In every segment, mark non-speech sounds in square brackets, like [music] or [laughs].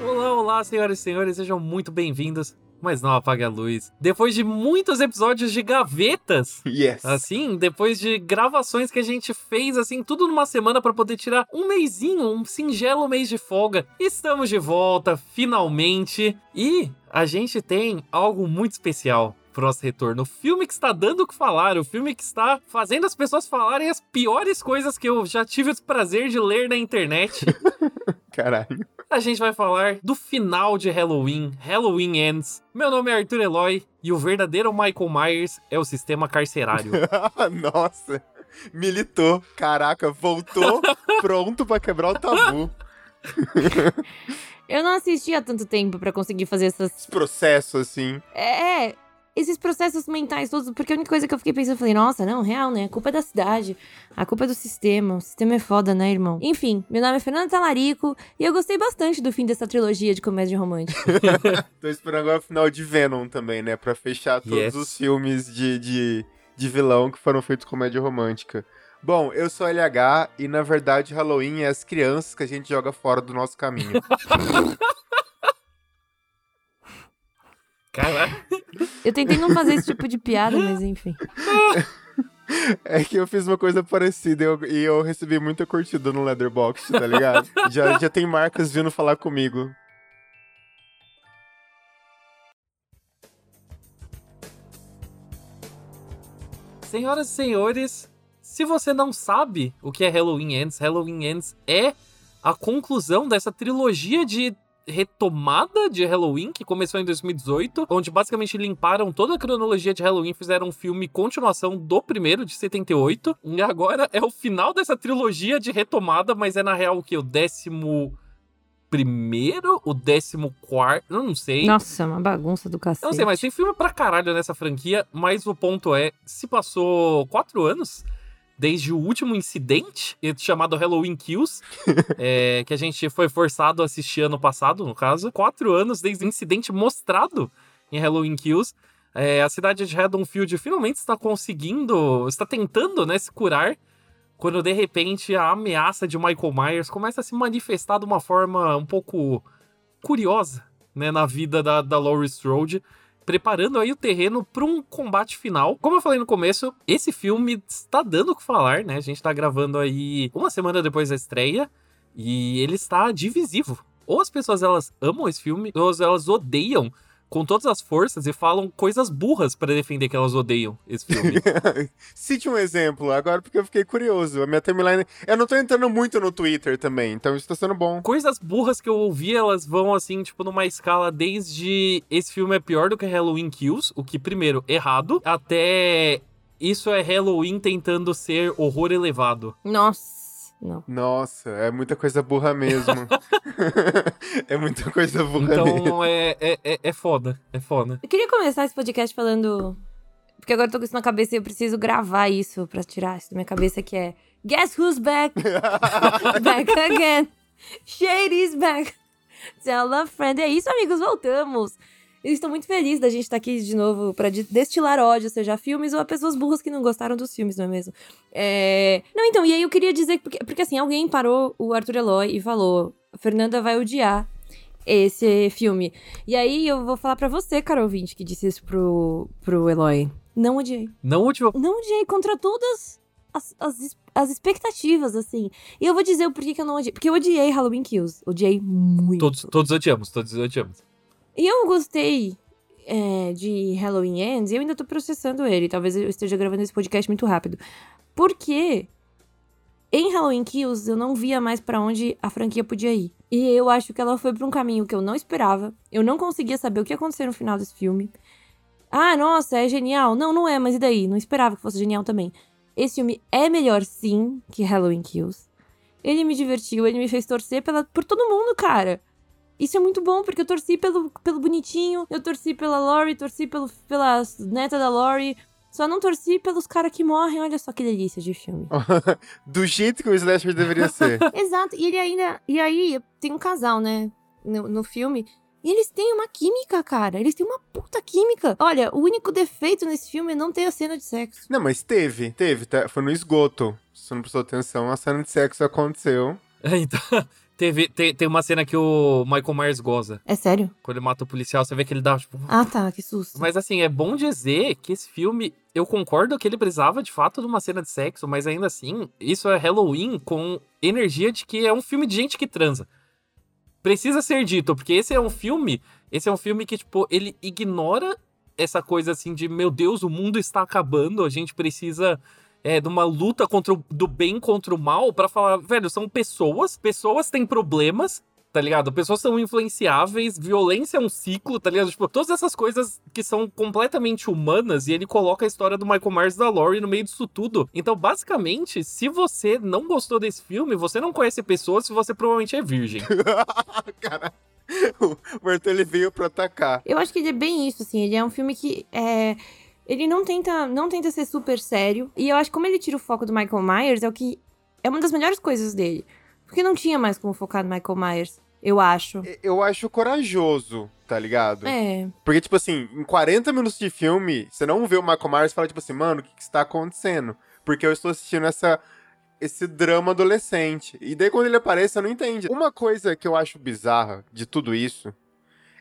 Olá, olá, senhoras e senhores, sejam muito bem-vindos. Mas não apague a luz. Depois de muitos episódios de gavetas, Yes. assim, depois de gravações que a gente fez, assim, tudo numa semana pra poder tirar um mêsinho, um singelo mês de folga, estamos de volta, finalmente. E a gente tem algo muito especial pro nosso retorno. O filme que está dando o que falar, o filme que está fazendo as pessoas falarem as piores coisas que eu já tive o prazer de ler na internet. [laughs] Caralho. A gente vai falar do final de Halloween, Halloween Ends. Meu nome é Arthur Eloy e o verdadeiro Michael Myers é o sistema carcerário. [laughs] Nossa. Militou. Caraca, voltou [laughs] pronto pra quebrar o tabu. Eu não assisti há tanto tempo pra conseguir fazer essas. Esse processo, assim. É, esses processos mentais todos, porque a única coisa que eu fiquei pensando, eu falei, nossa, não, real, né? A culpa é da cidade, a culpa é do sistema, o sistema é foda, né, irmão? Enfim, meu nome é Fernanda Talarico e eu gostei bastante do fim dessa trilogia de comédia romântica. [laughs] Tô esperando agora o final de Venom também, né? Pra fechar todos Yes. os filmes de, de, de vilão que foram feitos comédia romântica. Bom, eu sou LH e na verdade Halloween é as crianças que a gente joga fora do nosso caminho. [laughs] Caralho. Eu tentei não fazer esse tipo de piada, mas enfim. [laughs] É que eu fiz uma coisa parecida e eu, e eu recebi muita curtida no Leatherbox, tá ligado? [laughs] já, já tem marcas vindo falar comigo. Senhoras e senhores, se você não sabe o que é Halloween Ends, Halloween Ends é a conclusão dessa trilogia de retomada de Halloween que começou em 2018, onde basicamente limparam toda a cronologia de Halloween, fizeram um filme continuação do primeiro de 78, e agora é o final dessa trilogia de retomada, mas é na real o que o décimo primeiro, o décimo quarto, eu não sei. Nossa, uma bagunça do cacete. Eu não sei, mas tem filme pra caralho nessa franquia, mas o ponto é, se passou quatro anos desde o último incidente, chamado Halloween Kills, [laughs] é, que a gente foi forçado a assistir ano passado, no caso. Quatro anos desde o incidente mostrado em Halloween Kills. É, a cidade de Haddonfield finalmente está conseguindo, está tentando, né, se curar, quando de repente a ameaça de Michael Myers começa a se manifestar de uma forma um pouco curiosa, né, na vida da, da Laurie Strode, preparando aí o terreno para um combate final. Como eu falei no começo, esse filme está dando o que falar, né? A gente está gravando aí uma semana depois da estreia e ele está divisivo. Ou as pessoas elas amam esse filme, ou elas odeiam com todas as forças e falam coisas burras para defender que elas odeiam esse filme. [laughs] Cite um exemplo, agora porque eu fiquei curioso. A minha timeline. Eu não tô entrando muito no Twitter também, então isso tá sendo bom. coisas burras que eu ouvi, elas vão assim, tipo, numa escala desde esse filme é pior do que Halloween Kills, o que, primeiro, errado, até isso é Halloween tentando ser horror elevado. Nossa, não. Nossa, é muita coisa burra mesmo. [laughs] [laughs] é muita coisa burra mesmo. Então é, é, é, é foda, é foda. Eu queria começar esse podcast falando. Porque agora eu tô com isso na cabeça e eu preciso gravar isso pra tirar isso da minha cabeça, que é Guess who's back? [laughs] back again. Shady's back. Tell a friend. É isso, amigos, voltamos. Eu estou muito feliz da gente estar aqui de novo de- destilar ódio, seja a filmes ou a pessoas burras que não gostaram dos filmes, não é mesmo? É... Não, então, e aí eu queria dizer, porque, porque assim, alguém parou o Arthur Eloy e falou: Fernanda vai odiar esse filme. E aí eu vou falar pra você, cara ouvinte, que disse isso pro, pro Eloy. Não odiei. Não último. Não odiei contra todas as, as, as expectativas, assim. E eu vou dizer o porquê que eu não odiei. Porque eu odiei Halloween Kills. Odiei muito. Todos, todos odiamos, todos odiamos. E eu gostei é, de Halloween Ends e eu ainda tô processando ele. Talvez eu esteja gravando esse podcast muito rápido. Porque em Halloween Kills eu não via mais pra onde a franquia podia ir. E eu acho que ela foi pra um caminho que eu não esperava. Eu não conseguia saber o que ia acontecer no final desse filme. Ah, nossa, é genial. Não, não é, mas e daí? Não esperava que fosse genial também. Esse filme é melhor sim que Halloween Kills. Ele me divertiu, ele me fez torcer pela, por todo mundo, cara. Isso é muito bom, porque eu torci pelo, pelo bonitinho, eu torci pela Lori, torci pelo, pela neta da Lori. Só não torci pelos caras que morrem. Olha só que delícia de filme. [laughs] Do jeito que o slasher deveria ser. [laughs] Exato. E ele ainda. E aí, tem um casal, né? No, no filme. E eles têm uma química, cara. Eles têm uma puta química. Olha, o único defeito nesse filme é não ter a cena de sexo. Não, mas teve, teve. tá? Foi no esgoto. Se você não prestou atenção, a cena de sexo aconteceu. [laughs] Então, Teve, tem, tem uma cena que o Michael Myers goza. É sério? Quando ele mata o policial, você vê que ele dá, tipo... Ah, tá, que susto. Mas assim, é bom dizer que esse filme, eu concordo que ele precisava de fato de uma cena de sexo, mas ainda assim, isso é Halloween com energia de que é um filme de gente que transa. Precisa ser dito, porque esse é um filme, esse é um filme que, tipo, ele ignora essa coisa assim de, meu Deus, o mundo está acabando, a gente precisa é, de uma luta contra o, do bem contra o mal para falar, velho, são pessoas, pessoas têm problemas, tá ligado? Pessoas são influenciáveis, violência é um ciclo, tá ligado? Tipo, todas essas coisas que são completamente humanas e ele coloca a história do Michael Myers e da Laurie no meio disso tudo. Então, basicamente, se você não gostou desse filme, você não conhece pessoas e você provavelmente é virgem. [laughs] Caralho. O ele veio pra atacar. Eu acho que ele é bem isso, assim. Ele é um filme que é. Ele não tenta, não tenta ser super sério. E eu acho que como ele tira o foco do Michael Myers, é o que. É uma das melhores coisas dele. Porque não tinha mais como focar no Michael Myers, eu acho. Eu acho corajoso, tá ligado? É. Porque, tipo assim, em 40 minutos de filme, você não vê o Michael Myers e fala, tipo assim, mano, o que, que está acontecendo? Porque eu estou assistindo essa, esse drama adolescente. E daí, quando ele aparece, você não entende. Uma coisa que eu acho bizarra de tudo isso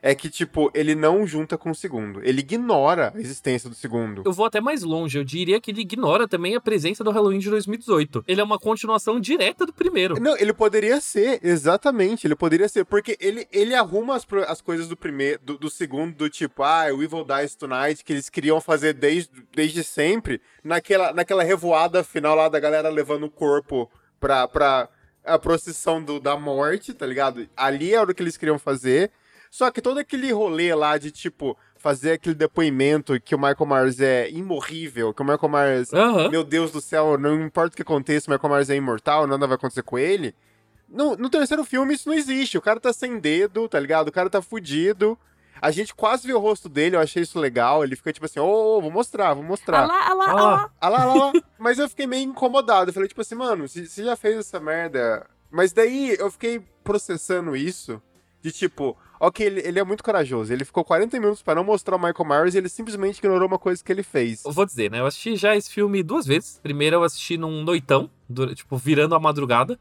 é que, tipo, ele não junta com o segundo. Ele ignora a existência do segundo. Eu vou até mais longe, eu diria que ele ignora também a presença do Halloween de 2018. Ele é uma continuação direta do primeiro. Não, ele poderia ser, exatamente, ele poderia ser, porque ele, ele arruma as, as coisas do primeiro, do, do segundo, do tipo, ah, o Evil Dies Tonight, que eles queriam fazer desde, desde sempre, naquela, naquela revoada final lá da galera levando o corpo pra, pra a procissão do, da morte, tá ligado? Ali era o que eles queriam fazer. Só que todo aquele rolê lá de, tipo, fazer aquele depoimento que o Michael Myers é imorrível, que o Michael Myers Aham. meu Deus do céu, não importa o que aconteça, o Michael Myers é imortal, nada vai acontecer com ele. No, no terceiro filme isso não existe. O cara tá sem dedo, tá ligado? O cara tá fudido. A gente quase vê o rosto dele, eu achei isso legal. Ele fica tipo assim, ô, ô, vou mostrar, vou Ah mostrar. lá, ah lá, Ah lá. Ah lá. Mas eu fiquei meio incomodado. Eu falei, tipo assim, mano, você já fez essa merda. Mas daí eu fiquei processando isso. De tipo, ok, ele, ele é muito corajoso. Ele ficou 40 minutos pra não mostrar o Michael Myers e ele simplesmente ignorou uma coisa que ele fez. Eu vou dizer, né? Eu assisti já esse filme duas vezes. Primeiro eu assisti num noitão, tipo, virando a madrugada.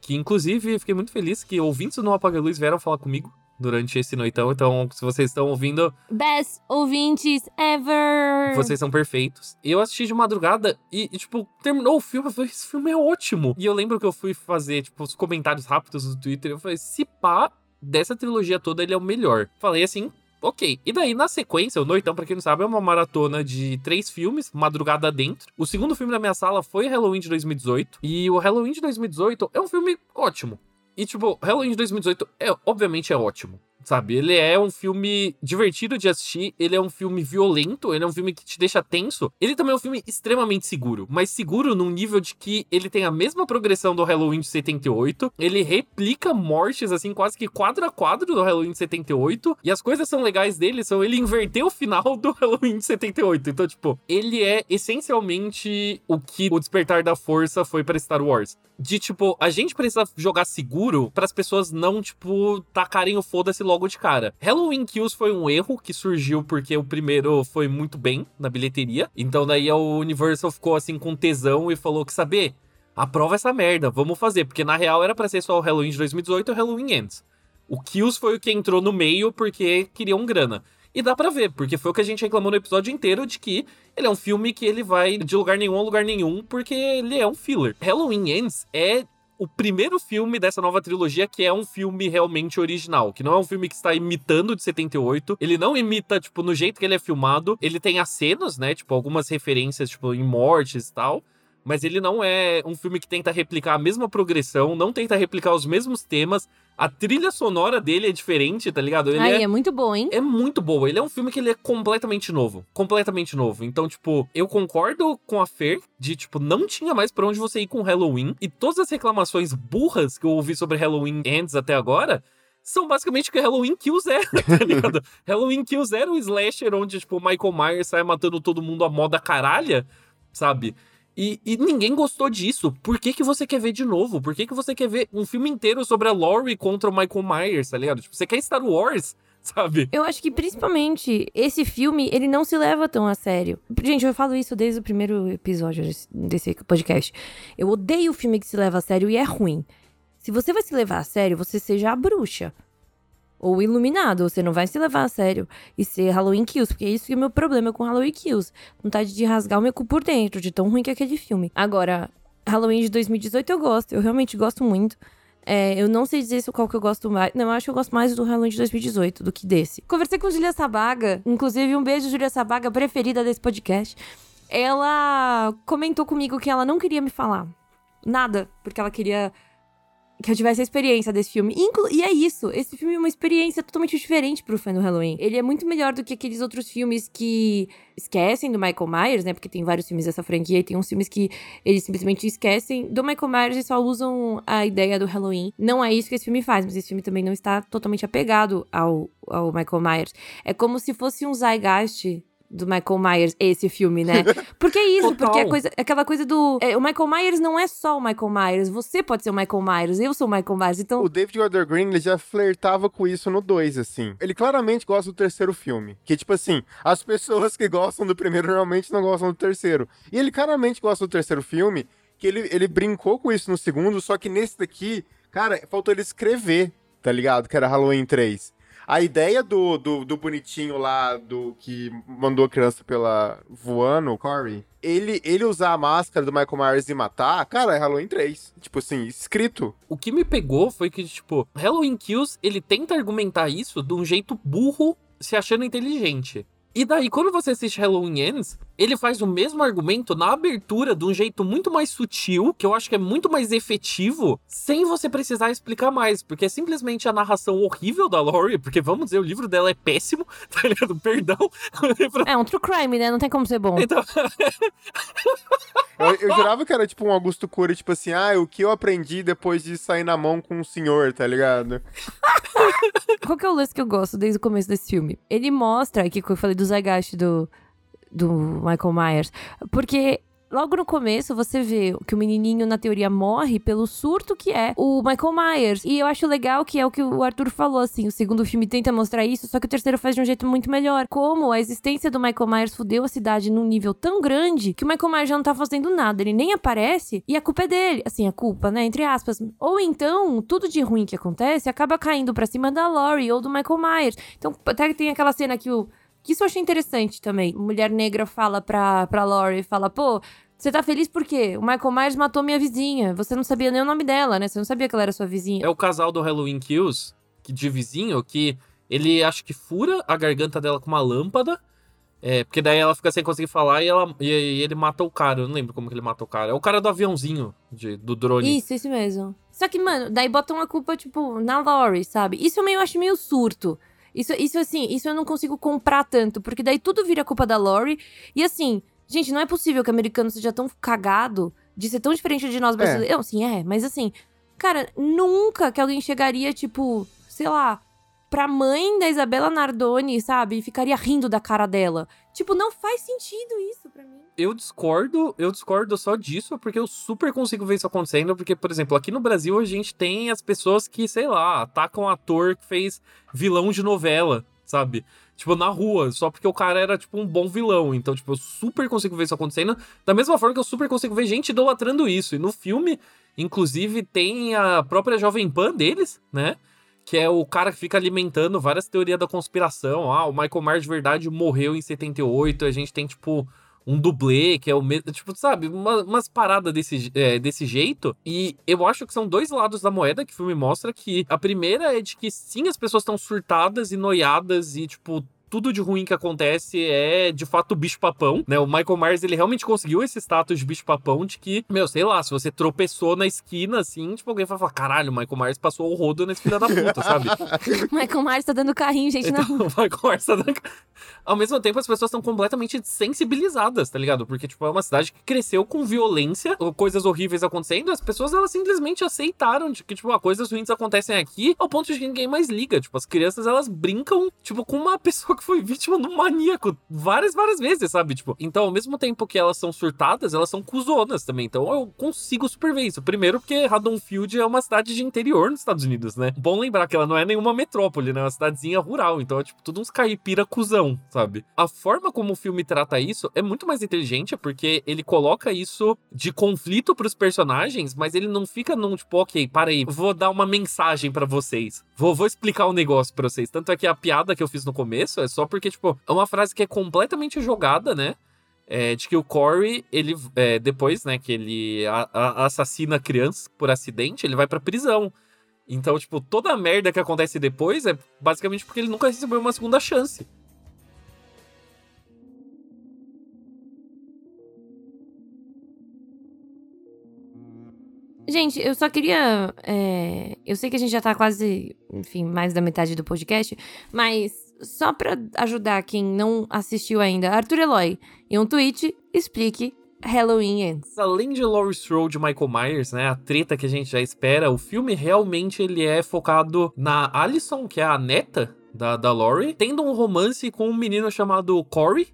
Que inclusive fiquei muito feliz que ouvintes do Não Apaga Luz vieram falar comigo durante esse noitão. Então, se vocês estão ouvindo, Best ouvintes ever. vocês são perfeitos. Eu assisti de madrugada e, e, tipo, terminou o filme. Eu falei, esse filme é ótimo. E eu lembro que eu fui fazer, tipo, os comentários rápidos no Twitter. Eu falei, se pá, dessa trilogia toda, ele é o melhor. Falei assim. Ok, e daí na sequência, o Noitão, pra quem não sabe, é uma maratona de três filmes, madrugada dentro. O segundo filme da minha sala foi Halloween de 2018, e o Halloween de 2018 é um filme ótimo. E, tipo, Halloween de 2018 é, obviamente é ótimo, sabe? Ele é um filme divertido de assistir, ele é um filme violento, ele é um filme que te deixa tenso. Ele também é um filme extremamente seguro, mas seguro num nível de que ele tem a mesma progressão do Halloween de 78, ele replica mortes, assim, quase que quadro a quadro do Halloween de 78, e as coisas são legais dele são ele [laughs] inverter o final do Halloween de 78. Então, tipo, ele é essencialmente o que o Despertar da Força foi pra Star Wars de tipo, a gente precisa jogar seguro para as pessoas não, tipo, tacarem o foda-se logo de cara. Halloween Kills foi um erro que surgiu porque o primeiro foi muito bem na bilheteria. Então daí a Universal ficou assim com tesão e falou que saber, aprova essa merda, vamos fazer, porque na real era para ser só o Halloween de 2018 e o Halloween Ends. O Kills foi o que entrou no meio porque queriam grana. E dá pra ver, porque foi o que a gente reclamou no episódio inteiro de que ele é um filme que ele vai de lugar nenhum a lugar nenhum, porque ele é um filler. Halloween Ends é o primeiro filme dessa nova trilogia que é um filme realmente original, que não é um filme que está imitando de 78. Ele não imita, tipo, no jeito que ele é filmado. Ele tem acenos, né? Tipo, algumas referências, tipo, em mortes e tal. Mas ele não é um filme que tenta replicar a mesma progressão, não tenta replicar os mesmos temas. A trilha sonora dele é diferente, tá ligado? Ele Aí, é é muito bom, hein? é muito boa. Ele é um filme que ele é completamente novo. Completamente novo. Então, tipo, eu concordo com a Fer de, tipo, não tinha mais pra onde você ir com Halloween. E todas as reclamações burras que eu ouvi sobre Halloween Ends até agora são basicamente o que Halloween Kills é, [laughs] tá ligado? Halloween Kills era um slasher onde, tipo, Michael Myers sai matando todo mundo a moda caralha, sabe? E, e ninguém gostou disso. Por que, que você quer ver de novo? Por que, que você quer ver um filme inteiro sobre a Laurie contra o Michael Myers, tá ligado? Tipo, você quer Star Wars, [laughs] sabe? Eu acho que principalmente esse filme, ele não se leva tão a sério. Gente, eu falo isso desde o primeiro episódio desse- podcast. Eu odeio filme que se leva a sério e é ruim. Se você vai se levar a sério, você seja a bruxa. Ou iluminado, você não vai se levar a sério e ser Halloween Kills, porque é isso que é o meu problema com Halloween Kills. Vontade de rasgar o meu cu por dentro, de tão ruim que é aquele filme. Agora, Halloween de 2018 eu gosto, eu realmente gosto muito. É, eu não sei dizer qual que eu gosto mais. Não, eu acho que eu gosto mais do Halloween de 2018 do que desse. Conversei com Julia Sabaga, inclusive um beijo, Julia Sabaga, preferida desse podcast. Ela comentou comigo que ela não queria me falar nada, porque ela queria que eu tivesse a experiência desse filme. Inclu e é isso, esse filme é uma experiência totalmente diferente pro fã do Halloween. Ele é muito melhor do que aqueles outros filmes que esquecem do Michael Myers, né? Porque tem vários filmes dessa franquia e tem uns filmes que eles simplesmente esquecem do Michael Myers e só usam a ideia do Halloween. Não é isso que esse filme faz, mas esse filme também não está totalmente apegado ao, ao Michael Myers. É como se fosse um Zeitgeist do Michael Myers, esse filme, né? Porque é [laughs] isso, porque é coisa, aquela coisa do. É, o Michael Myers não é só o Michael Myers, você pode ser o Michael Myers, eu sou o Michael Myers, então. O David Gordon Green, ele já flertava com isso no 2, assim. Ele claramente gosta do terceiro filme. Que, tipo assim, as pessoas que gostam do primeiro normalmente não gostam do terceiro. E ele claramente gosta do terceiro filme, que ele, ele brincou com isso no segundo, só que nesse daqui, cara, faltou ele escrever, tá ligado? Que era Halloween 3. A ideia do, do, do, bonitinho lá, do que mandou a criança pela voando, Corey, ele, ele usar a máscara do Michael Myers e matar, cara, é Halloween 3. Tipo assim, escrito. O que me pegou foi que, tipo, Halloween Kills, ele tenta argumentar isso de um jeito burro, se achando inteligente. E daí, quando você assiste Halloween Ends, ele faz o mesmo argumento na abertura de um jeito muito mais sutil, que eu acho que é muito mais efetivo, sem você precisar explicar mais, porque é simplesmente a narração horrível da Laurie, porque vamos dizer, o livro dela é péssimo, [laughs] tá ligado? Perdão. É um true crime, né? Não tem como ser bom. Então... eu, eu jurava que era tipo um Augusto Cury, tipo assim, ah, o que eu aprendi depois de sair na mão com o senhor, tá ligado? Qual que é o lance que eu gosto desde o começo desse filme? Ele mostra, aqui que eu falei do Zygaste do, do Michael Myers, porque logo no começo você vê que o menininho, na teoria, morre pelo surto que é o Michael Myers. E eu acho legal que é o que o Arthur falou, assim. O segundo filme tenta mostrar isso, só que o terceiro faz de um jeito muito melhor. Como a existência do Michael Myers fudeu a cidade num nível tão grande que o Michael Myers já não tá fazendo nada. Ele nem aparece e a culpa é dele. Assim, a culpa, né? Entre aspas. Ou então, tudo de ruim que acontece acaba caindo pra cima da Laurie ou do Michael Myers. Então, até que tem aquela cena que o isso eu achei interessante também. Mulher negra fala pra, pra Laurie, fala, pô, você tá feliz por quê? O Michael Myers matou minha vizinha. Você não sabia nem o nome dela, né? Você não sabia que ela era sua vizinha. É o casal do Halloween Kills, que, de vizinho, que ele acho que fura a garganta dela com uma lâmpada. É, porque daí ela fica sem conseguir falar e, ela, e, e ele mata o cara. Eu não lembro como que ele mata o cara. É o cara do aviãozinho, de, do drone. Isso, isso mesmo. Só que, mano, daí botam a culpa, tipo, na Laurie, sabe? Isso eu meio acho meio surto. Isso, isso assim, isso eu não consigo comprar tanto, porque daí tudo vira culpa da Lori. E assim, gente, não é possível que o americano seja tão cagado de ser tão diferente de nós é. brasileiros. É. Sim, é, mas assim, cara, nunca que alguém chegaria, tipo, sei lá, pra mãe da Isabela Nardoni, sabe? E ficaria rindo da cara dela. Tipo, não faz sentido isso pra mim. Eu discordo, eu discordo só disso, porque eu super consigo ver isso acontecendo. Porque, por exemplo, aqui no Brasil a gente tem as pessoas que, sei lá, atacam um ator que fez vilão de novela, sabe? Tipo, na rua, só porque o cara era, tipo, um bom vilão. Então, tipo, eu super consigo ver isso acontecendo. Da mesma forma que eu super consigo ver gente idolatrando isso. E no filme, inclusive, tem a própria Jovem Pan deles, né? Que é o cara que fica alimentando várias teorias da conspiração. Ah, o Michael Myers de verdade morreu em 78, a gente tem, tipo, um dublê, que é o mesmo. Tipo, sabe, uma, umas paradas desse, é, desse jeito. E eu acho que são dois lados da moeda que o filme mostra. Que a primeira é de que sim, as pessoas estão surtadas e noiadas e, tipo, tudo de ruim que acontece é de fato bicho-papão, né? O Michael Myers, ele realmente conseguiu esse status de bicho-papão de que, meu, sei lá, se você tropeçou na esquina, assim, tipo, alguém vai falar, caralho, o Michael Myers passou o rodo nesse filho da puta, sabe? [laughs] Michael Myers tá dando carrinho, gente, então, não. [laughs] O Michael Myers tá dando Ao mesmo tempo, as pessoas estão completamente sensibilizadas, tá ligado? Porque, tipo, é uma cidade que cresceu com violência, coisas horríveis acontecendo, as pessoas, elas simplesmente aceitaram de que, tipo, ah, coisas ruins acontecem aqui, ao ponto de que ninguém mais liga. Tipo, as crianças, elas brincam, tipo, com uma pessoa que foi vítima de um maníaco várias, várias vezes, sabe? Tipo, então, ao mesmo tempo que elas são surtadas, elas são cuzonas também. Então, eu consigo super ver isso. Primeiro, porque Haddonfield é uma cidade de interior nos Estados Unidos, né? Bom lembrar que ela não é nenhuma metrópole, né? É uma cidadezinha rural. Então, é tipo, tudo uns caipira cuzão, sabe? A forma como o filme trata isso é muito mais inteligente, porque ele coloca isso de conflito pros personagens, mas ele não fica num tipo, ok, para aí, vou dar uma mensagem para vocês. Vou, vou explicar um negócio pra vocês. Tanto é que a piada que eu fiz no começo é só porque, tipo, é uma frase que é completamente jogada, né? É, de que o Corey, ele, é, depois, né, que ele a, a, assassina crianças por acidente, ele vai pra prisão. Então, tipo, toda a merda que acontece depois é basicamente porque ele nunca recebeu uma segunda chance. Gente, eu só queria. é, Eu sei que a gente já tá quase, enfim, mais da metade do podcast, mas só pra ajudar quem não assistiu ainda, Arthur Eloy, em um tweet, explique Halloween Ends. Além de Laurie Strode e Michael Myers, né, a treta que a gente já espera, o filme realmente ele é focado na Alison, que é a neta da, da Laurie, tendo um romance com um menino chamado Corey,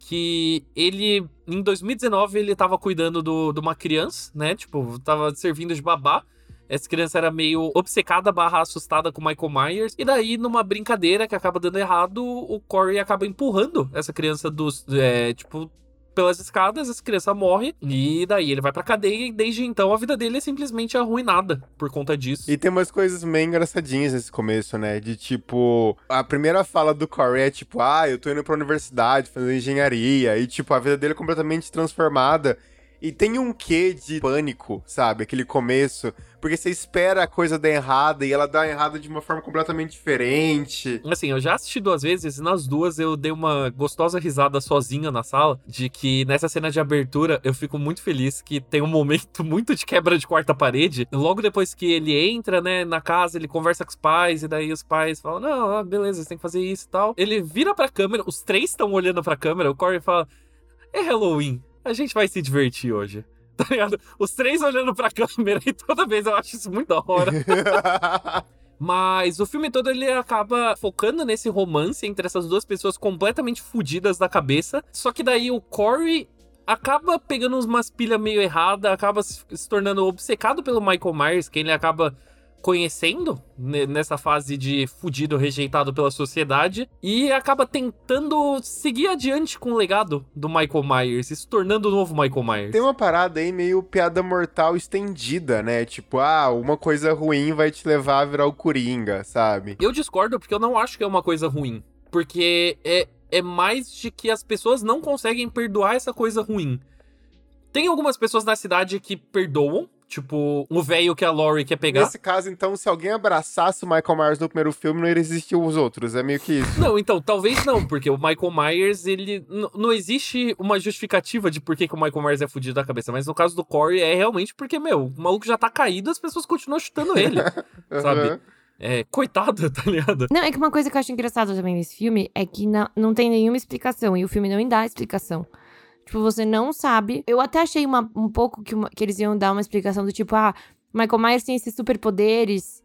que ele, em 2019, ele tava cuidando do, de uma criança, né, tipo, tava servindo de babá, essa criança era meio obcecada barra assustada com Michael Myers. E daí, numa brincadeira que acaba dando errado, o Corey acaba empurrando essa criança dos. É, tipo, pelas escadas, essa criança morre. E daí ele vai pra cadeia. E desde então a vida dele é simplesmente arruinada por conta disso. E tem umas coisas meio engraçadinhas nesse começo, né? De tipo, a primeira fala do Corey é tipo, ah, eu tô indo pra universidade fazendo engenharia. E tipo, a vida dele é completamente transformada. E tem um quê de pânico, sabe? Aquele começo. Porque você espera a coisa dar errada e ela dá errada de uma forma completamente diferente. Assim, eu já assisti duas vezes e nas duas eu dei uma gostosa risada sozinha na sala. De que nessa cena de abertura eu fico muito feliz que tem um momento [laughs] muito de quebra de quarta parede. Logo depois que ele entra, né, na casa, ele conversa com os pais e daí os pais falam: Não, ah, beleza, você tem que fazer isso e tal. Ele vira pra câmera, os três estão olhando pra câmera, o Corey fala: É Halloween, a gente vai se divertir hoje. [laughs] Tá ligado? Os três olhando pra [laughs] câmera e toda vez eu acho isso muito da hora. [laughs] Mas o filme todo ele acaba focando nesse romance entre essas duas pessoas completamente fodidas da cabeça. Só que daí o Corey acaba pegando umas pilhas meio erradas, acaba se tornando obcecado pelo Michael Myers, quem ele acaba conhecendo ne- nessa fase de fudido, rejeitado pela sociedade, e acaba tentando seguir adiante com o legado do Michael Myers, e se tornando o novo Michael Myers. Tem uma parada aí meio piada mortal estendida, né? Tipo, ah, uma coisa ruim vai te levar a virar o Coringa, sabe? Eu discordo porque eu não acho que é uma coisa ruim. Porque é, é mais de que as pessoas não conseguem perdoar essa coisa ruim. Tem algumas pessoas na cidade que perdoam, tipo, o velho que a Laurie quer pegar. Nesse caso, então, se alguém abraçasse o Michael Myers no primeiro filme, não iria existir os outros. É meio que isso. Não, então, talvez não, porque o Michael Myers, ele. Não existe uma justificativa de por que, que o Michael Myers é fudido da cabeça, mas no caso do Corey é realmente porque, meu, o maluco já tá caído, as pessoas continuam chutando ele, [laughs] sabe? É, coitado, tá ligado? Não, é que uma coisa que eu acho engraçada também nesse filme é que não, não tem nenhuma explicação. E o filme não dá explicação. Tipo, você não sabe. Eu até achei uma- um pouco que, uma- que eles iam dar uma explicação do tipo, ah, Michael Myers tem esses superpoderes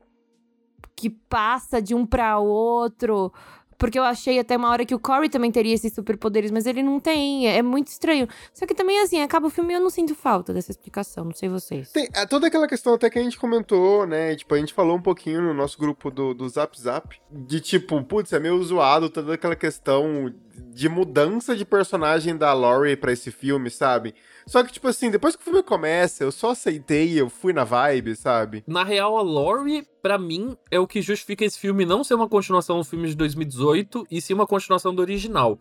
que passa de um pra outro. Porque eu achei até uma hora que o Corey também teria esses superpoderes, mas ele não tem. É muito estranho. Só que também, assim, acaba o filme e eu não sinto falta dessa explicação. Não sei vocês. Tem é, toda aquela questão até que a gente comentou, né? Tipo, a gente falou um pouquinho no nosso grupo do, do Zap Zap. De tipo, putz, é meio zoado toda aquela questão de mudança de personagem da Laurie pra esse filme, sabe? Só que, tipo assim, depois que o filme começa, eu só aceitei, eu fui na vibe, sabe? Na real, a Laurie, pra mim, é o que justifica esse filme não ser uma continuação do filme de 2018 e sim uma continuação do original.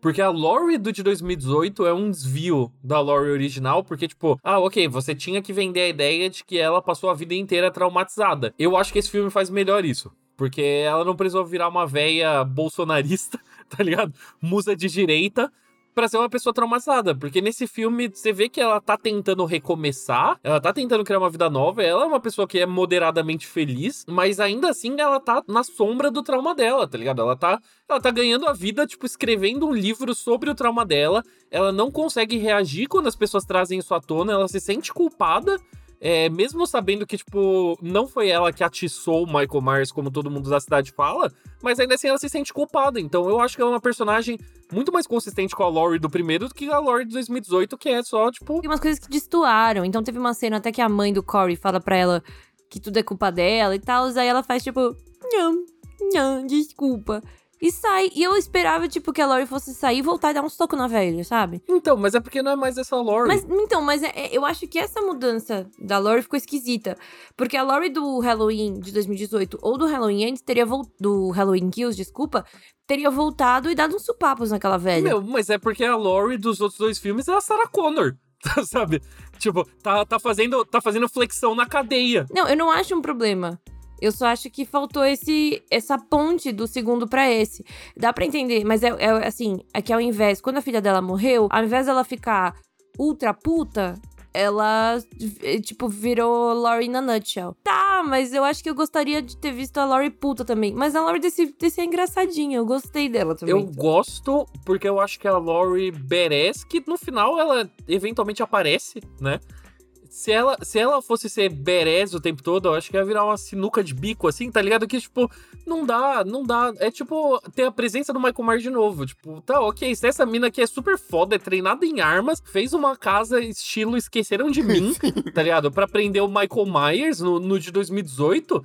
Porque a Laurie do de 2018 é um desvio da Laurie original, porque, tipo, ah, ok, você tinha que vender a ideia de que ela passou a vida inteira traumatizada. Eu acho que esse filme faz melhor isso. Porque ela não precisou virar uma véia bolsonarista, [laughs] tá ligado? Musa de direita, pra ser uma pessoa traumatizada. Porque nesse filme você vê que ela tá tentando recomeçar, ela tá tentando criar uma vida nova, ela é uma pessoa que é moderadamente feliz, mas ainda assim ela tá na sombra do trauma dela, tá ligado? Ela tá, ela tá ganhando a vida, tipo, escrevendo um livro sobre o trauma dela. Ela não consegue reagir quando as pessoas trazem isso à tona, ela se sente culpada é, mesmo sabendo que, tipo, não foi ela que atiçou o Michael Myers, como todo mundo da cidade fala, mas ainda assim ela se sente culpada. Então eu acho que ela é uma personagem muito mais consistente com a Laurie do primeiro do que a Laurie de 2018, que é só, tipo. Tem umas coisas que destoaram. Então teve uma cena até que a mãe do Corey fala pra ela que tudo é culpa dela e tal. Aí ela faz tipo, não, não, desculpa. E sai. E eu esperava, tipo, que a Lori fosse sair e voltar e dar um soco na velha, sabe? Então, mas é porque não é mais essa Lori. Mas, então, mas é, é, eu acho que essa mudança da Lori ficou esquisita. Porque a Lori do Halloween de 2018 ou do Halloween antes teria voltado. Do Halloween Kills, desculpa. Teria voltado e dado uns supapos naquela velha. Meu, mas é porque a Lori dos outros dois filmes é a Sarah Connor. [laughs] sabe? Tipo, tá, tá, fazendo, tá fazendo flexão na cadeia. Não, eu não acho um problema. Eu só acho que faltou esse essa ponte do segundo para esse. Dá para entender, mas é, é, assim, é que ao invés, quando a filha dela morreu, ao invés dela ficar ultra puta, ela, eh, tipo, virou Laurie na nutshell. Tá, mas eu acho que eu gostaria de ter visto a Laurie puta também. Mas a Laurie desse, desse é engraçadinha, eu gostei dela também. Eu gosto, porque eu acho que a Laurie merece, que no final ela eventualmente aparece, né? Se ela, se ela fosse ser berez o tempo todo, eu acho que ia virar uma sinuca de bico, assim, tá ligado? Que, tipo, não dá, não dá. É tipo, ter a presença do Michael Myers de novo. Tipo, tá, ok, se essa mina aqui é super foda, é treinada em armas, fez uma casa estilo Esqueceram de Mim, [laughs] tá ligado? Pra prender o Michael Myers no, no de 2018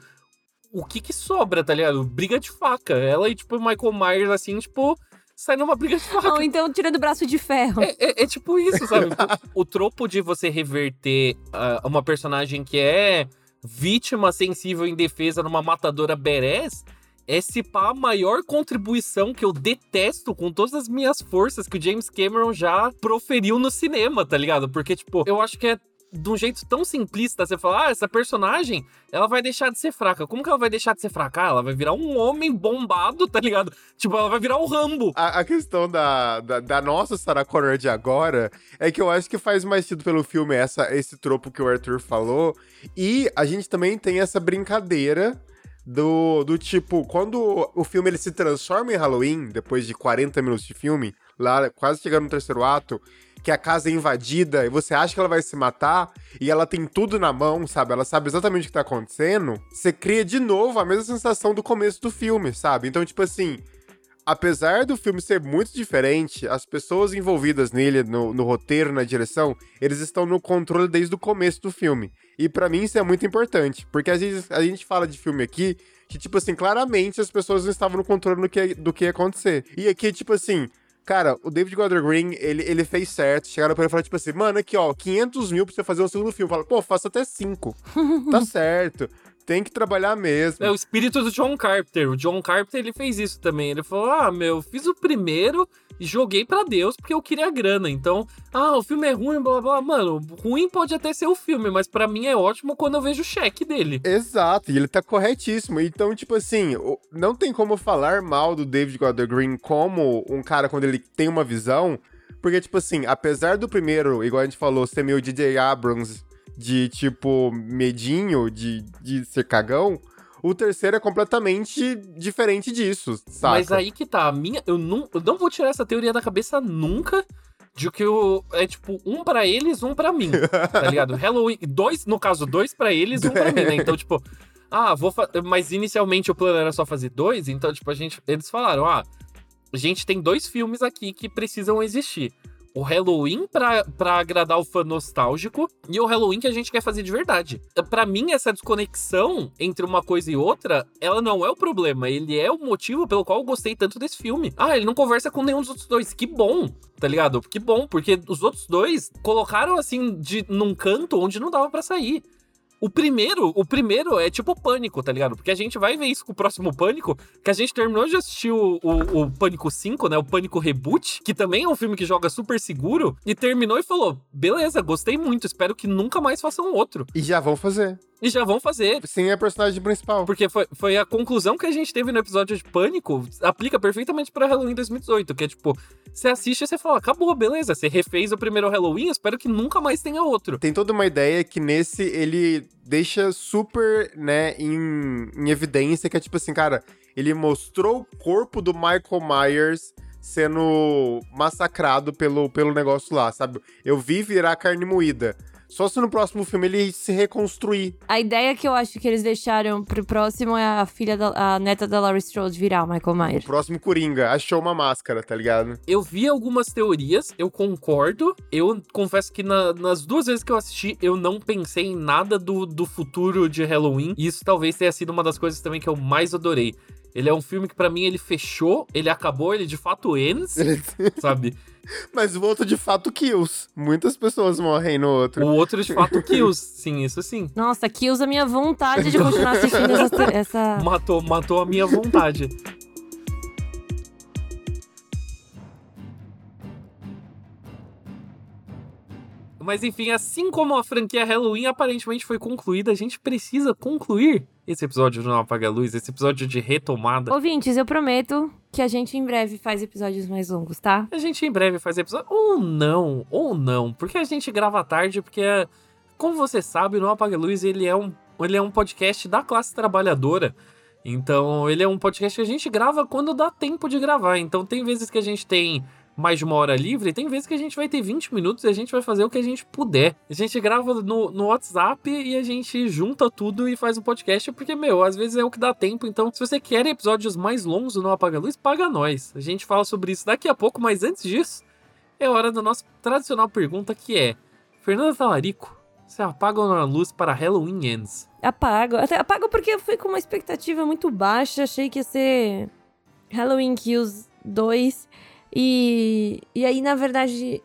o que que sobra, tá ligado? Briga de faca. Ela e, tipo, o Michael Myers, assim, tipo, sai numa briga de faca. Ou então tirando o braço de ferro. É, é, é tipo isso, sabe? [laughs] o, o, tropo de você reverter uh, uma personagem que é vítima sensível em defesa numa matadora berés é se pá a maior contribuição que eu detesto com todas as minhas forças que o James Cameron já proferiu no cinema, tá ligado? Porque, tipo, eu acho que é de um jeito tão simplista, você fala, ah, essa personagem, ela vai deixar de ser fraca. Como que ela vai deixar de ser fraca? Ah, ela vai virar um homem bombado, tá ligado? Tipo, ela vai virar o um Rambo. A, a questão da, da, da, nossa Sarah Connor de agora é que eu acho que faz mais sentido pelo filme essa, esse tropo que o Arthur falou. E a gente também tem essa brincadeira do, do tipo, quando o filme ele se transforma em Halloween, depois de 40 minutos de filme, lá quase chegando no terceiro ato, que a casa é invadida e você acha que ela vai se matar e ela tem tudo na mão, sabe? Ela sabe exatamente o que tá acontecendo. Você cria de novo a mesma sensação do começo do filme, sabe? Então, tipo assim, apesar do filme ser muito diferente, as pessoas envolvidas nele, no, no roteiro, na direção, eles estão no controle desde o começo do filme. E para mim isso é muito importante, porque às vezes a gente fala de filme aqui que, tipo assim, claramente as pessoas não estavam no controle do que, do que ia acontecer. E aqui, tipo assim, Cara, o David Gordon Green, ele, ele fez certo. Chegaram pra ele e falaram, tipo assim, mano, aqui, ó, 500 mil pra você fazer um segundo filme. Fala, pô, faça até cinco. [laughs] tá certo. Tem que trabalhar mesmo. É o espírito do John Carpenter. O John Carpenter, ele fez isso também. Ele falou, ah, meu, fiz o primeiro joguei para Deus porque eu queria grana. Então, ah, o filme é ruim, blá blá. Mano, ruim pode até ser o filme, mas para mim é ótimo quando eu vejo o cheque dele. Exato, e ele tá corretíssimo. Então, tipo assim, não tem como falar mal do David Gordon Green como um cara quando ele tem uma visão. Porque, tipo assim, apesar do primeiro, igual a gente falou, ser meio DJ Abrams de, tipo, medinho, de, de ser cagão, o terceiro é completamente diferente disso, sabe? Mas aí que tá, a minha. Eu não, eu não vou tirar essa teoria da cabeça nunca. De que eu, é tipo, um para eles, um para mim, tá ligado? [laughs] Halloween, dois, no caso, dois para eles, um pra mim, né? Então, tipo, ah, vou Mas inicialmente o plano era só fazer dois, então, tipo, a gente. Eles falaram, ah, a gente tem dois filmes aqui que precisam existir o Halloween pra, agradar o fã nostálgico e o Halloween que a gente quer fazer de verdade. Para mim, essa desconexão entre uma coisa e outra, ela não é o problema, ele é o motivo pelo qual eu gostei tanto desse filme. Ah, ele não conversa com nenhum dos outros dois, que bom, tá ligado? Que bom, porque os outros dois colocaram assim de num canto onde não dava para sair. O primeiro, o primeiro é tipo Pânico, tá ligado? Porque a gente vai ver isso com o próximo Pânico, que a gente terminou de assistir o, o, o, Pânico 5, né? O Pânico Reboot, que também é um filme que joga super seguro, e terminou e falou: beleza, gostei muito, espero que nunca mais façam outro. E já vão fazer. E já vão fazer. Sim, é a personagem principal. Porque foi, foi a conclusão que a gente teve no episódio de Pânico, aplica perfeitamente para Halloween 2018, que é tipo, você assiste e você fala, acabou, beleza, você refez o primeiro Halloween, espero que nunca mais tenha outro. Tem toda uma ideia que nesse ele deixa super, né, em, em evidência que é tipo assim, cara, ele mostrou o corpo do Michael Myers sendo massacrado pelo, pelo negócio lá, sabe? Eu vi virar carne moída. Só se no próximo filme ele se reconstruir. A ideia que eu acho que eles deixaram pro próximo é a filha da a neta da Laurie Strode virar o Michael O Myers. próximo Coringa achou uma máscara, tá ligado? Eu vi algumas teorias, eu concordo. Eu confesso que na- nas duas vezes que eu assisti, eu não pensei em nada do, do futuro de Halloween. E isso talvez tenha sido uma das coisas também que eu mais adorei. Ele é um filme que pra mim ele fechou, ele acabou, ele de fato ends, [laughs] sabe? Mas o outro de fato kills. Muitas pessoas morrem no outro. O outro de fato kills, sim, isso sim. Nossa, que usa a minha vontade de continuar assistindo essa. [laughs] essa... Matou, matou a minha vontade. Mas enfim, assim como a franquia Halloween aparentemente foi concluída, a gente precisa concluir esse episódio do Não Apaga a Luz, esse episódio de retomada. Ouvintes, eu prometo que a gente em breve faz episódios mais longos, tá? A gente em breve faz episódio. Ou não, ou não. Porque a gente grava tarde, porque, como você sabe, o Não Apaga a Luz ele é, um, ele é um podcast da classe trabalhadora. Então, ele é um podcast que a gente grava quando dá tempo de gravar. Então, tem vezes que a gente tem mais de uma hora livre, tem vezes que a gente vai ter 20 minutos e a gente vai fazer o que a gente puder. A gente grava no, no WhatsApp e a gente junta tudo e faz o podcast, porque, meu, às vezes é o que dá tempo. Então, se você quer episódios mais longos do Não Apaga Luz, paga nós. A gente fala sobre isso daqui a pouco, mas antes disso, é hora da nossa tradicional pergunta que é: Fernanda Talarico, você apaga ou não a luz para Halloween Ends? Apago. Até apago porque eu fui com uma expectativa muito baixa. Achei que ia ser Halloween Kills 2. E, e aí, na verdade,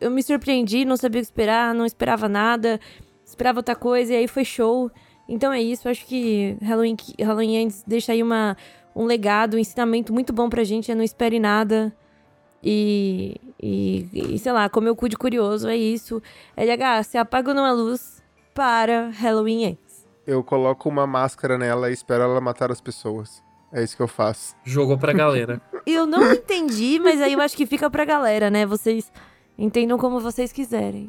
eu me surpreendi, não sabia o que esperar, não esperava nada, esperava outra coisa, e aí foi show. Então é isso, acho que Halloween, Halloween Ends deixa aí uma, um legado, um ensinamento muito bom pra gente, é não espere nada. E, e, e sei lá, como eu cu de curioso, é isso. LH, você apaga ou não a luz para Halloween Ends? Eu coloco uma máscara nela e espero ela matar as pessoas. É isso que eu faço. Jogou pra [laughs] galera. Eu não entendi, mas aí eu acho que fica pra galera, né? Vocês entendam como vocês quiserem.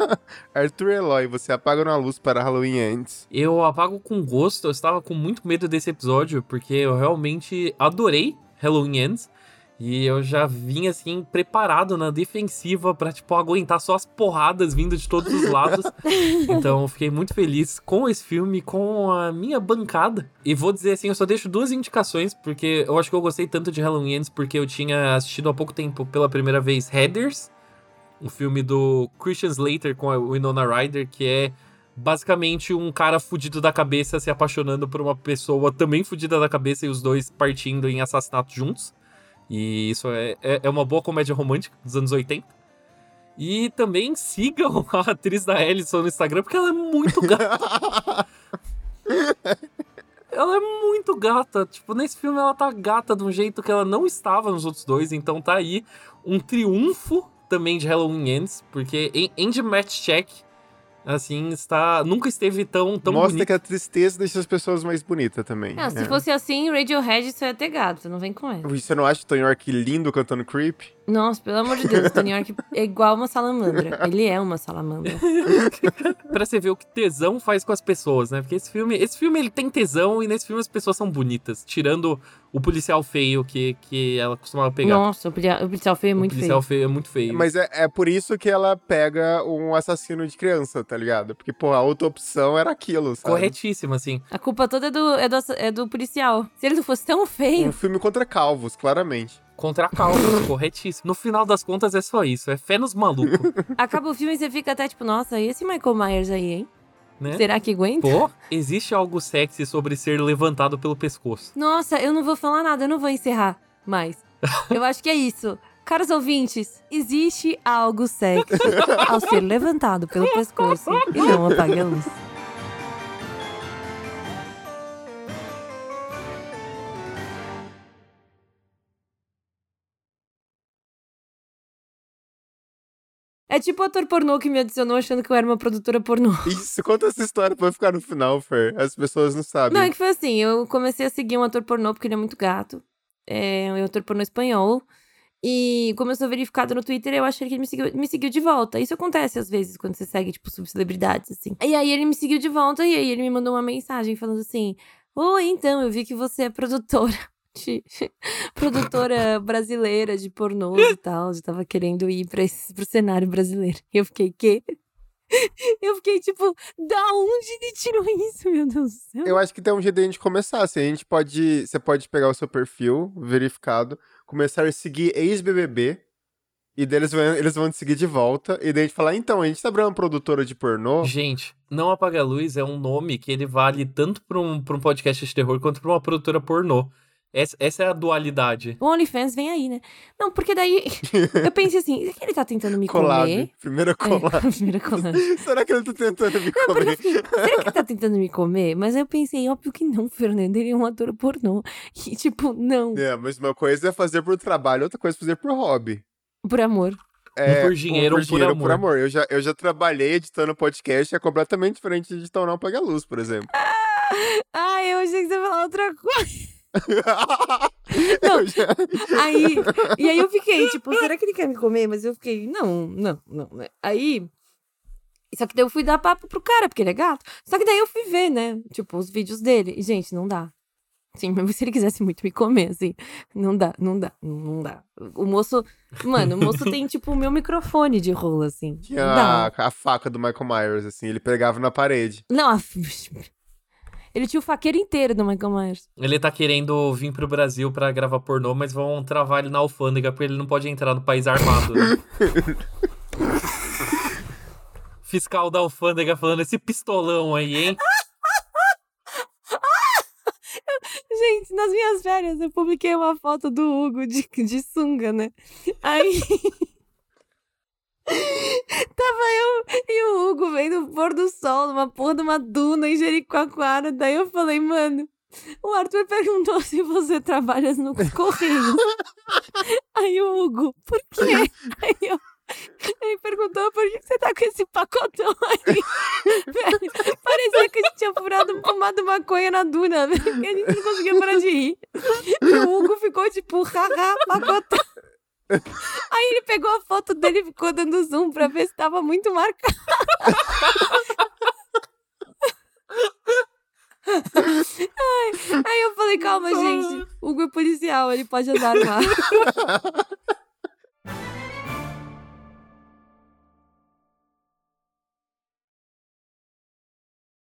[laughs] Arthur Eloy, você apaga na luz para Halloween Ends. Eu apago com gosto, eu estava com muito medo desse episódio, porque eu realmente adorei Halloween Ends. E eu já vim assim, preparado na defensiva pra, tipo, aguentar só as porradas vindo de todos os lados. [laughs] então, eu fiquei muito feliz com esse filme, com a minha bancada. E vou dizer assim, eu só deixo duas indicações, porque eu acho que eu gostei tanto de Halloween Ends, porque eu tinha assistido há pouco tempo pela primeira vez Headers, um filme do Christian Slater com a Winona Ryder, que é basicamente um cara fudido da cabeça se apaixonando por uma pessoa também fudida da cabeça e os dois partindo em assassinato juntos. E isso é, é, é uma boa comédia romântica dos anos 80. E também sigam [laughs] a atriz da Ellison no Instagram, porque ela é muito gata. [laughs] ela é muito gata. Tipo, nesse filme ela tá gata de um jeito que ela não estava nos outros dois. Então tá aí um triunfo também de Halloween Ends, porque Andy Match Check, assim, está nunca esteve tão, tão Mostra bonito. que a tristeza deixa as pessoas mais bonitas também. Não, se É. fosse assim, Radiohead só ia ter gato, não vem com ela. Você não acha o Tony York lindo cantando Creep? Nossa, pelo amor de Deus, Tony York é igual uma salamandra. Ele é uma salamandra. [laughs] Pra você ver o que tesão faz com as pessoas, né? Porque esse filme, esse filme ele tem tesão e nesse filme as pessoas são bonitas, tirando o policial feio que, que ela costumava pegar. Nossa, o policial, o policial feio é o muito policial feio. feio é muito feio. Mas é, é por isso que ela pega um assassino de criança, tá ligado? Porque, pô, a outra opção era aquilo, sabe? Corretíssimo, assim. A culpa toda é do, é, do, é do policial. Se ele não fosse tão Um feio. filme contra calvos, claramente. Contra a causa, [laughs] corretíssimo. No final das contas é só isso, é fé nos malucos, [laughs] Acaba o filme e você fica até tipo, nossa, e esse Michael Myers aí, hein? né? Será que aguenta? Pô, existe algo sexy sobre ser levantado pelo pescoço. Nossa, eu não vou falar nada, eu não vou encerrar mais. [laughs] Eu acho que é isso. Caros ouvintes, existe algo sexy ao ser levantado pelo pescoço e não apague a luz. É tipo o ator pornô que me adicionou achando que eu era uma produtora pornô. [laughs] Isso, conta essa história pra ficar no final, Fer. As pessoas não sabem. Não, é que foi assim, eu comecei a seguir um ator pornô porque ele é muito gato. É um ator pornô espanhol. E como eu sou verificado no Twitter, eu achei que ele me seguiu, me seguiu de volta. Isso acontece às vezes quando você segue, tipo, subcelebridades, assim. E aí ele me seguiu de volta e aí ele me mandou uma mensagem falando assim: Oi, então, eu vi que você é produtora. [laughs] produtora brasileira de pornôs e tal. Eu tava querendo ir pra esse, pro cenário brasileiro. E eu fiquei, quê? [laughs] Eu fiquei tipo, da onde ele tirou isso, meu Deus do céu? Eu acho que tem um jeito de a gente começar. Assim, a gente pode. Você pode pegar o seu perfil verificado, começar a seguir ex-BBB. E daí eles vão, eles vão te seguir de volta. E daí a gente falar, então, a gente tá abrindo uma produtora de pornô. Gente, Não Apaga a Luz é um nome que ele vale tanto pra um, pra um podcast de terror quanto pra uma produtora pornô. Essa, essa é a dualidade. O OnlyFans vem aí, né? Não, porque daí [laughs] eu pensei assim, será que ele tá tentando me Collab. comer? Primeira É, collab. [laughs] primeira collab. [laughs] Será que ele tá tentando me Não, comer? fiquei, será que ele tá tentando me comer? Mas aí eu pensei, óbvio que não, Fernando, ele é um ator pornô. E tipo, não, É, mas uma coisa é fazer por trabalho, outra coisa é fazer por hobby. por amor. É, por dinheiro por, ou por dinheiro amor. amor. Eu já, eu já trabalhei editando podcast, é completamente diferente de editar o Não Paga Luz, por exemplo. Ah, eu achei que você ia falar outra coisa. [laughs] Eu já- Aí, e aí eu fiquei, tipo, será que ele quer me comer? Mas eu fiquei, não, não, não, né? Aí. Só que daí eu fui dar papo pro cara, porque ele é gato. Só que daí eu fui ver, né? Tipo, os vídeos dele. E, gente, não dá. Sim, mesmo se ele quisesse muito me comer, assim. Não dá, não dá, não dá. O moço. Mano, o moço tem, tipo, o meu microfone de rola, assim. Não dá. a, a faca do Michael Myers, assim, ele pegava na parede. Não, a... ele tinha o faqueiro inteiro do Michael Myers. Ele tá querendo vir pro Brasil pra gravar pornô, mas vão travar ele na alfândega porque ele não pode entrar no país armado. né? [laughs] Fiscal da alfândega falando esse pistolão aí, hein? [laughs] Gente, nas minhas férias eu publiquei uma foto do Hugo de, de sunga, né? Aí. [laughs] Tava eu e o Hugo vendo o pôr do sol numa porra de uma duna em Jericoacoara. Daí eu falei, mano, o Arthur perguntou [laughs] se você trabalha no Correio. [laughs] Aí o Hugo, por quê? Aí eu. Ele perguntou por que você tá com esse pacotão aí. [laughs] Parecia que a gente tinha furado, fumado maconha na duna, velho. a gente não conseguia parar de rir. E o Hugo ficou tipo, haha, pacotão. Aí ele pegou a foto dele e ficou dando zoom pra ver se tava muito marcado. Ai, aí eu falei, calma, gente. O Hugo é policial, ele pode andar armado.